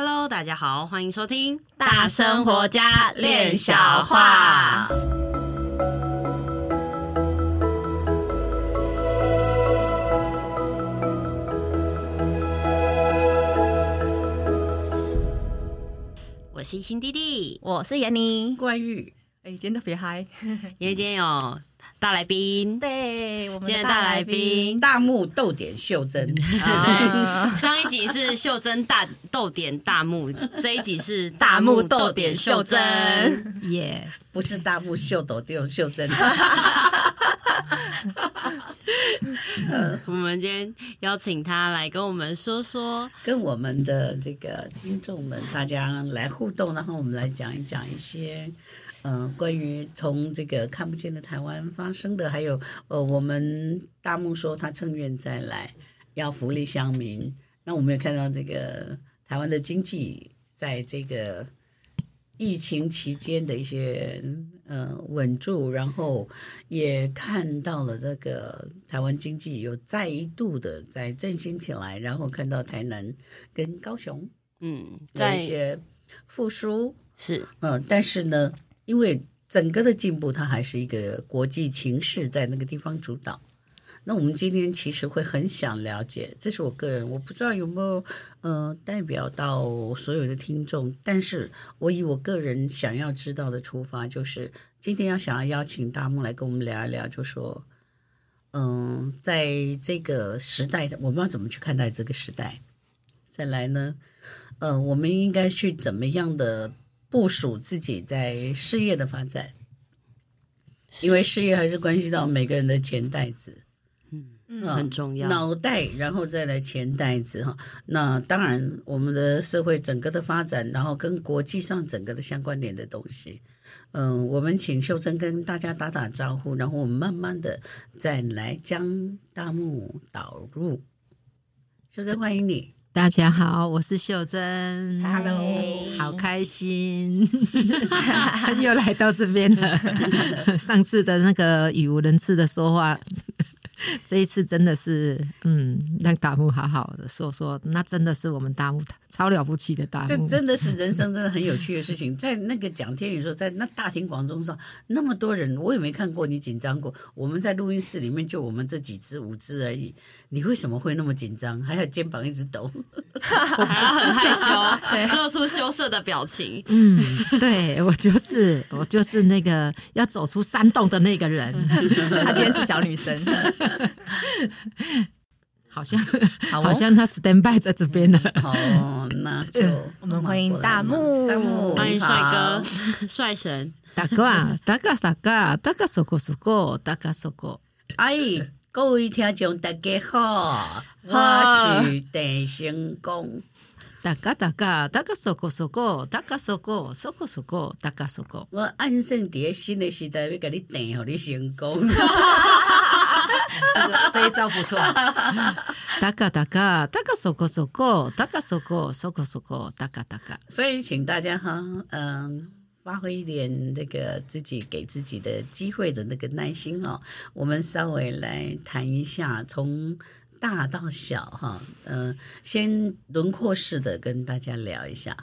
Hello，大家好，欢迎收听大生活家练小话。我是新弟弟，我是闫妮，怪玉。哎，今天特别嗨，因为今天有大来宾，对，我们今天大来宾大目逗点秀珍。上一集是秀珍大逗点大木，这一集是大目逗点秀珍，耶，yeah, 不是大木秀逗点秀珍。我们今天邀请他来跟我们说说，跟我们的这个听众们大家来互动，然后我们来讲一讲一些。嗯、呃，关于从这个看不见的台湾发生的，还有呃，我们大木说他趁愿再来，要福利乡民。那我们也看到这个台湾的经济在这个疫情期间的一些呃稳住，然后也看到了这个台湾经济有再一度的在振兴起来，然后看到台南跟高雄嗯在一些复苏是嗯、呃，但是呢。因为整个的进步，它还是一个国际情势在那个地方主导。那我们今天其实会很想了解，这是我个人，我不知道有没有呃代表到所有的听众，但是我以我个人想要知道的出发，就是今天要想要邀请大木来跟我们聊一聊，就说嗯、在这个时代，我们要怎么去看待这个时代？再来呢，呃，我们应该去怎么样的？部署自己在事业的发展，因为事业还是关系到每个人的钱袋子，嗯嗯，很重要。脑袋，然后再来钱袋子哈。那当然，我们的社会整个的发展，然后跟国际上整个的相关联的东西，嗯，我们请秀珍跟大家打打招呼，然后我们慢慢的再来将大幕导入。秀珍，欢迎你。大家好，我是秀珍。Hello，好开心，又来到这边了。上次的那个语无伦次的说话。这一次真的是，嗯，让大木好好的说说，那真的是我们大目超了不起的大目，这真的是人生真的很有趣的事情。在那个讲天宇说，在那大庭广众上那么多人，我也没看过你紧张过。我们在录音室里面就我们这几只五只而已，你为什么会那么紧张？还有肩膀一直抖，我还要很害羞，对，露出羞涩的表情。嗯，对，我就是我就是那个要走出山洞的那个人。她今天是小女生。好像好，好像他 stand by 在这边了。哦，那就我们欢迎大木，欢迎帅哥，帅神。大哥啊，大哥大哥，大哥说过说过，大哥说过。哎，各位听众大家好，我是郑成功。大家大家，大家说过说过，大家说过说过说过，大家说过。我安生在新的时代要给你订，让你成功。这个这一招不错，大家大家大家说过说过，大家说过说过说过，大家大家。所以请大家哈，嗯，发挥一点这个自己给自己的机会的那个耐心哦。我们稍微来谈一下，从大到小哈，嗯，先轮廓式的跟大家聊一下。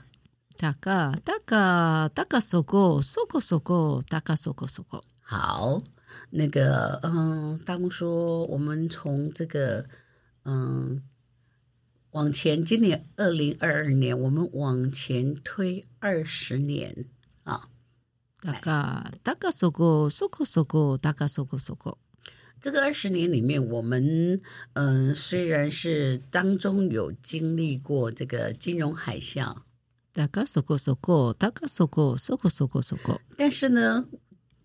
大家大家大家说过说过说过，大家说过说过。好。那个，嗯，大木说，我们从这个，嗯，往前，今年二零二二年，我们往前推二十年啊。大家，大家说过，说过，说过，大家说过，说过。这个二十年里面，我们，嗯，虽然是当中有经历过这个金融海啸，大家说过，说过，大家说过，说过，说过，说过，但是呢。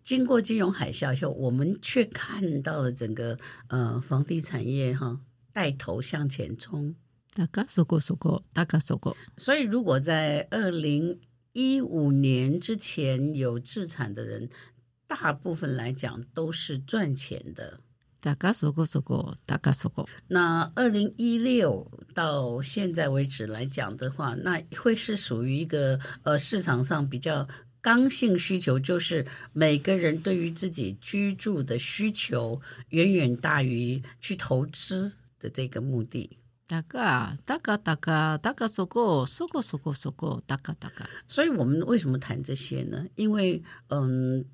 经过金融海啸以后，我们却看到了整个呃房地产业哈带头向前冲。大家说过说过，大家说过。所以，如果在二零一五年之前有置产的人，大部分来讲都是赚钱的。大家说过说过，大家说过。那二零一六到现在为止来讲的话，那会是属于一个呃市场上比较。刚性需求就是每个人对于自己居住的需求远远大于去投资的这个目的。大嘎大嘎大嘎大嘎说过说过说过说过大嘎大嘎。所以我们为什么谈这些呢？因为嗯，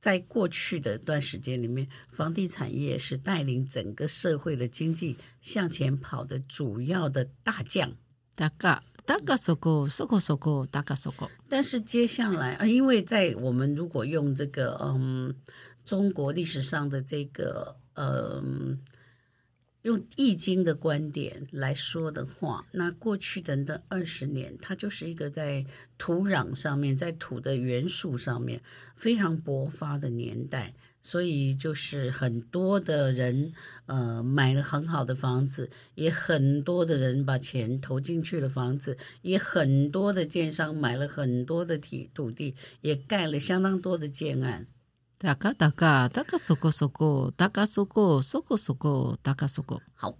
在过去的一段时间里面，房地产业是带领整个社会的经济向前跑的主要的大将。大嘎大嘎说过说过说过大嘎说过。但是接下来啊，因为在我们如果用这个嗯中国历史上的这个嗯。用易经的观点来说的话，那过去的那二十年，它就是一个在土壤上面，在土的元素上面非常勃发的年代，所以就是很多的人呃买了很好的房子，也很多的人把钱投进去了房子，也很多的建商买了很多的地土地，也盖了相当多的建案。大家大家大家说过说过，大家说过说过说过，大家说过。好，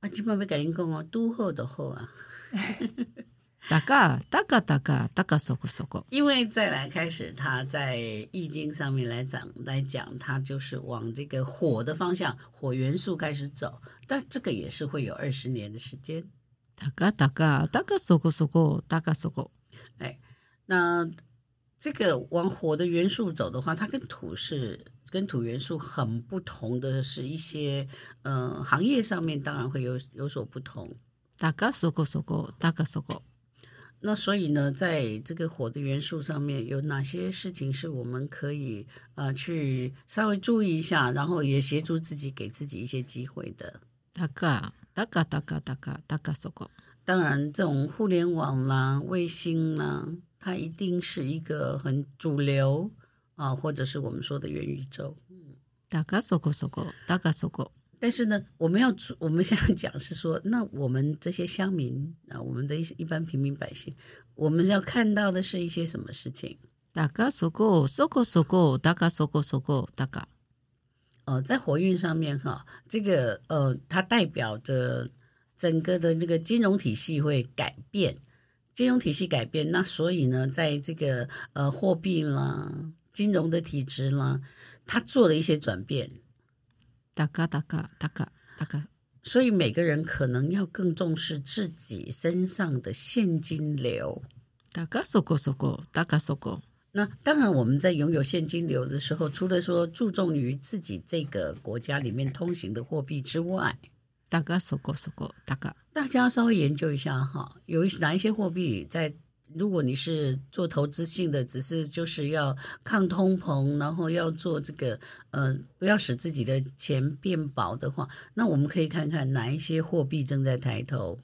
啊，今晚要跟您讲哦，都好的好啊。大家大家大家大家说过说过。因为再来开始，他在易经上面来讲来讲，他就是往这个火的方向，火元素开始走，但这个也是会有二十年的时间。大家大家大家说过说过，大家说过。哎，那。这个往火的元素走的话，它跟土是跟土元素很不同的，是一些呃行业上面当然会有有所不同。大家说过说过，大家说过。那所以呢，在这个火的元素上面，有哪些事情是我们可以呃去稍微注意一下，然后也协助自己，给自己一些机会的？大家大家大家大家大家说过。当然，这种互联网啦、卫星啦。它一定是一个很主流啊，或者是我们说的元宇宙。嗯，大家说过说过，大家说过。但是呢，我们要我们现在讲是说，那我们这些乡民啊，我们的一一般平民百姓，我们要看到的是一些什么事情？大家说过说过说过，大家说过说过，大家。呃，在火运上面哈，这个呃，它代表着整个的这个金融体系会改变。金融体系改变，那所以呢，在这个呃货币啦、金融的体制啦，它做了一些转变。大家大家大家大家，所以每个人可能要更重视自己身上的现金流。大家说过说过，大家说过。那当然，我们在拥有现金流的时候，除了说注重于自己这个国家里面通行的货币之外，大家说过说过，大家。大家稍微研究一下哈，有哪一些货币在？如果你是做投资性的，只是就是要抗通膨，然后要做这个呃，不要使自己的钱变薄的话，那我们可以看看哪一些货币正在抬头。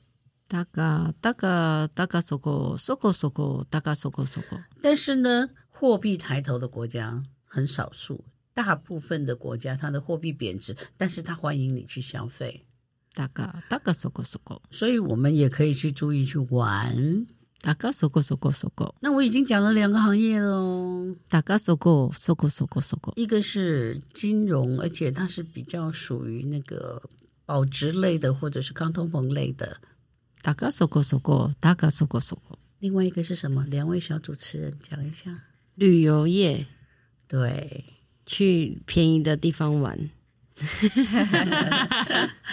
大概大概大概说过说过说过，大概说过说过。但是呢，货币抬头的国家很少数，大部分的国家它的货币贬值，但是它欢迎你去消费。大概大概说过说过，所以我们也可以去注意去玩。大家说过说过说过，那我已经讲了两个行业了。大家说过说过说过说过，一个是金融，而且它是比较属于那个保值类的，或者是抗通膨类的。大家说过说过，大家说过说过。另外一个是什么？两位小主持人讲一下。旅游业，对，去便宜的地方玩。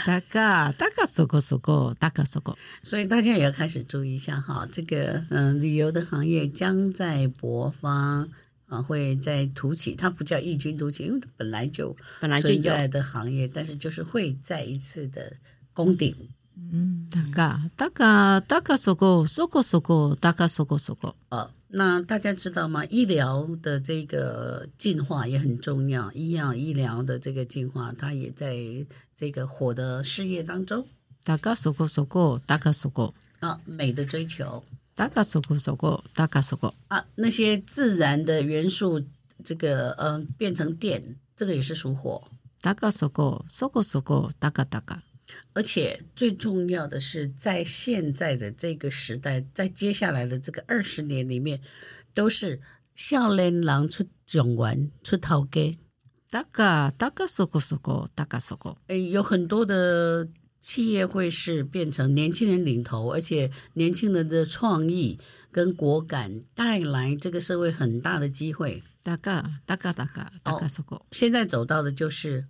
大家大家说过说过，大家说过，所以大家也要开始注意一下哈，这个嗯、呃，旅游的行业将在勃发啊，会在突起，它不叫异军突起，因为它本来就本来就存在的行业，但是就是会再一次的攻顶。嗯，大家大家大家说过说过说过，大家说过说过，呃。那大家知道吗？医疗的这个进化也很重要，医药医疗的这个进化，它也在这个火的事业当中。大家说过说过，大家说过啊，美的追求，大家说过说过，大家说过啊，那些自然的元素，这个嗯、呃，变成电，这个也是属火。大家说过说过说过，大家大家。而且最重要的是，在现在的这个时代，在接下来的这个二十年里面，都是少年郎出状元出头家。大家大家说过说过，大家说过。诶，有很多的企业会是变成年轻人领头，而且年轻人的创意跟果敢带来这个社会很大的机会。大家大家大家大家说过。现在走到的就是。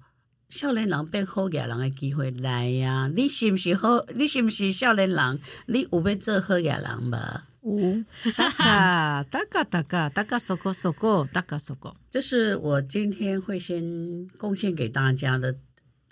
少年人变好野人的机会来呀、啊！你是不是好？你是不是少年人？你有要做好野人无？五大嘎大嘎大嘎大嘎，搜狗搜狗大嘎搜狗，这是我今天会先贡献给大家的。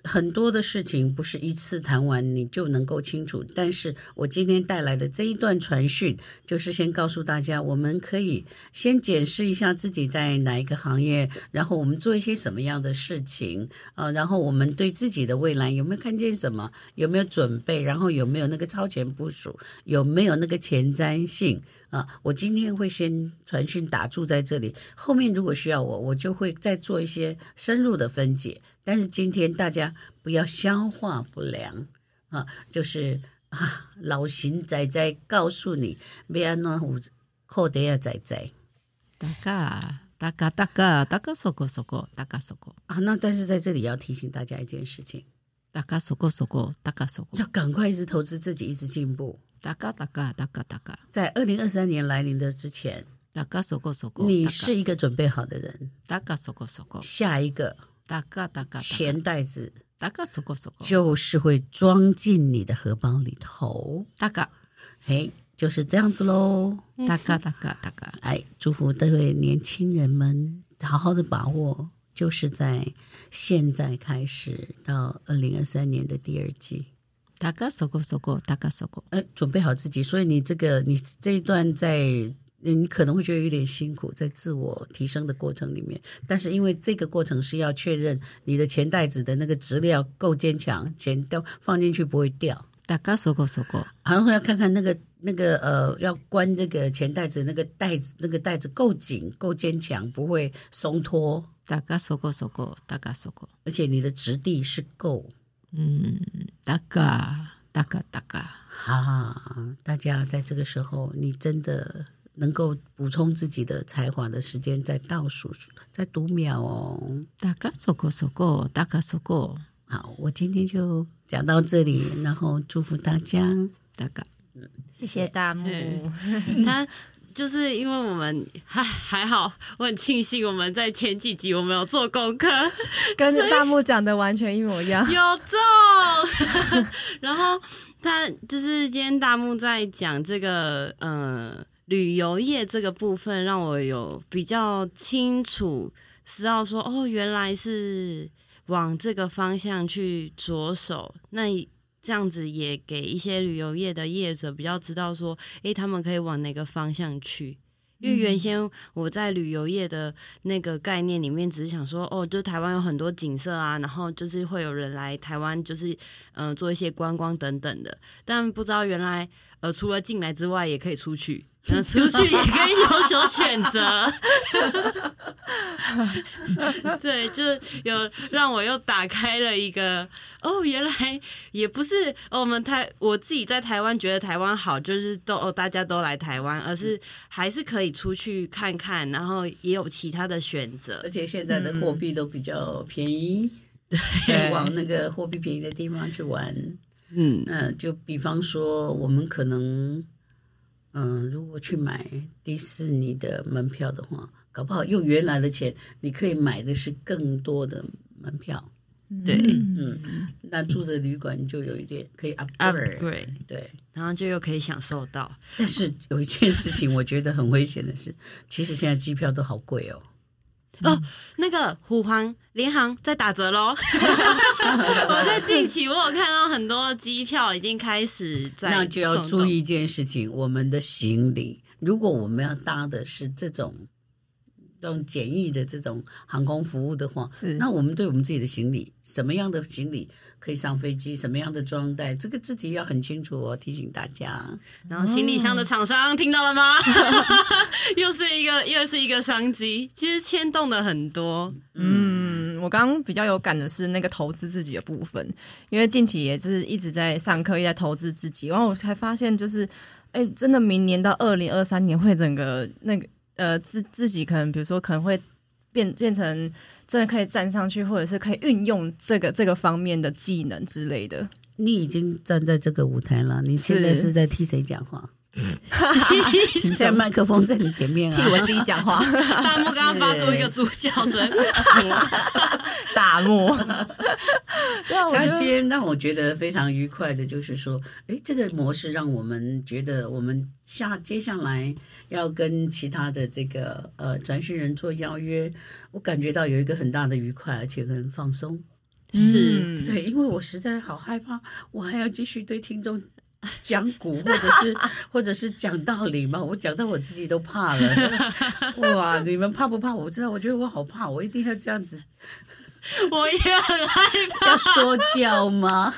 很多的事情不是一次谈完你就能够清楚，但是我今天带来的这一段传讯，就是先告诉大家，我们可以先检视一下自己在哪一个行业，然后我们做一些什么样的事情，呃，然后我们对自己的未来有没有看见什么，有没有准备，然后有没有那个超前部署，有没有那个前瞻性。啊，我今天会先传讯打住在这里，后面如果需要我，我就会再做一些深入的分解。但是今天大家不要消化不良啊，就是啊，老邢仔仔告诉你，别安怎胡扣得要在在。大家大家大家大家说过说过大家说过啊，那但是在这里要提醒大家一件事情，大家说过说过大家说过，要赶快一直投资自己，一直进步。大嘎大嘎大嘎大嘎，在二零二三年来临的之前，大家说过说过，你是一个准备好的人。大家说过说过，下一个大嘎大嘎钱袋子，大家说过说过，就是会装进你的荷包里头。大嘎，嘿，就是这样子喽。大嘎大嘎大嘎，哎，祝福各位年轻人们好好的把握，就是在现在开始到二零二三年的第二季。大家说过说过，大家说过，呃，准备好自己。所以你这个，你这一段在，你可能会觉得有点辛苦，在自我提升的过程里面。但是因为这个过程是要确认你的钱袋子的那个质料够坚强，钱掉放进去不会掉。大家说过说过，然后要看看那个那个呃，要关这个钱袋子那个袋子那个袋子够紧够坚强，不会松脱。大家说过说过，大家说过，而且你的质地是够。嗯，大家，大家，大家，啊！大家在这个时候，你真的能够补充自己的才华的时间在倒数，在读秒哦。大家说过说过，大家说过。好，我今天就讲到这里，然后祝福大家，大家，嗯，谢谢大木。他。就是因为我们还还好，我很庆幸我们在前几集我们有做功课，跟大木讲的完全一模一样，有中。然后他就是今天大木在讲这个呃旅游业这个部分，让我有比较清楚知道说哦，原来是往这个方向去着手。那。这样子也给一些旅游业的业者比较知道说，诶，他们可以往哪个方向去？因为原先我在旅游业的那个概念里面，只是想说，哦，就台湾有很多景色啊，然后就是会有人来台湾，就是嗯、做一些观光等等的，但不知道原来呃除了进来之外，也可以出去。嗯，出去也可以有所选择，对，就有让我又打开了一个哦，原来也不是我们台我自己在台湾觉得台湾好，就是都哦大家都来台湾，而是还是可以出去看看，然后也有其他的选择，而且现在的货币都比较便宜，嗯、对，往那个货币便宜的地方去玩，嗯。嗯、呃，就比方说我们可能。嗯，如果去买迪士尼的门票的话，搞不好用原来的钱，你可以买的是更多的门票。对，嗯，那住的旅馆就有一点可以 upgrade，对对，然后就又可以享受到。但是有一件事情，我觉得很危险的是，其实现在机票都好贵哦。哦，那个虎航、联航在打折喽！我在近期我有看到很多机票已经开始在，那就要注意一件事情：我们的行李，如果我们要搭的是这种。这种简易的这种航空服务的话，那我们对我们自己的行李，什么样的行李可以上飞机，什么样的装袋，这个自己要很清楚哦。提醒大家，然后行李箱的厂商、嗯、听到了吗？又是一个又是一个商机，其实牵动的很多。嗯，我刚刚比较有感的是那个投资自己的部分，因为近期也是一直在上课，也在投资自己，然后我才发现，就是哎，真的明年到二零二三年会整个那个。呃，自自己可能，比如说可能会变变成真的可以站上去，或者是可以运用这个这个方面的技能之类的。你已经站在这个舞台了，你现在是在替谁讲话？现在麦克风在你前面啊，替我自己讲话。大木刚刚发出一个猪叫声，大漠。对啊，我他今天让我觉得非常愉快的，就是说，哎，这个模式让我们觉得，我们下接下来要跟其他的这个呃传讯人做邀约，我感觉到有一个很大的愉快，而且很放松。是、嗯、对，因为我实在好害怕，我还要继续对听众讲古，或者是 或者是讲道理嘛，我讲到我自己都怕了。哇，你们怕不怕？我知道，我觉得我好怕，我一定要这样子。我也很害怕。要说教吗？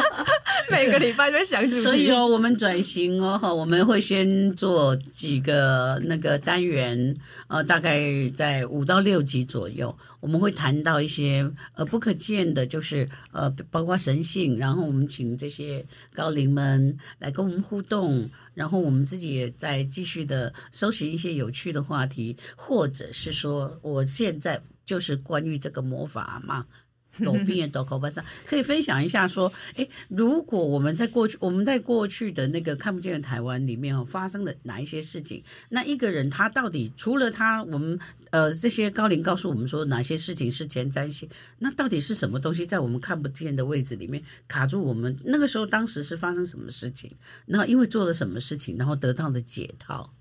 每个礼拜都想主题。所以哦，我们转型哦，哈我们会先做几个那个单元，呃，大概在五到六集左右，我们会谈到一些呃不可见的，就是呃包括神性，然后我们请这些高龄们来跟我们互动，然后我们自己也在继续的搜寻一些有趣的话题，或者是说我现在。就是关于这个魔法嘛，抖变抖口巴上可以分享一下说，哎，如果我们在过去，我们在过去的那个看不见的台湾里面哦，发生了哪一些事情？那一个人他到底除了他，我们呃这些高龄告诉我们说哪些事情是前瞻性？那到底是什么东西在我们看不见的位置里面卡住我们？那个时候当时是发生什么事情？然后因为做了什么事情，然后得到的解套？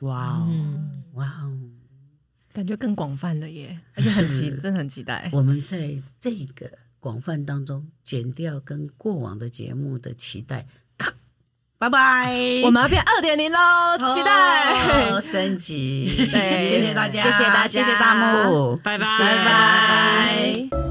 哇哦，哇哦！感觉更广泛了耶，而且很期，真的很期待。我们在这个广泛当中剪掉跟过往的节目的期待，咔，拜拜，我们要变二点零喽，期待、哦、升级。对，谢谢大家，谢谢大家，谢谢大木，拜拜，拜拜。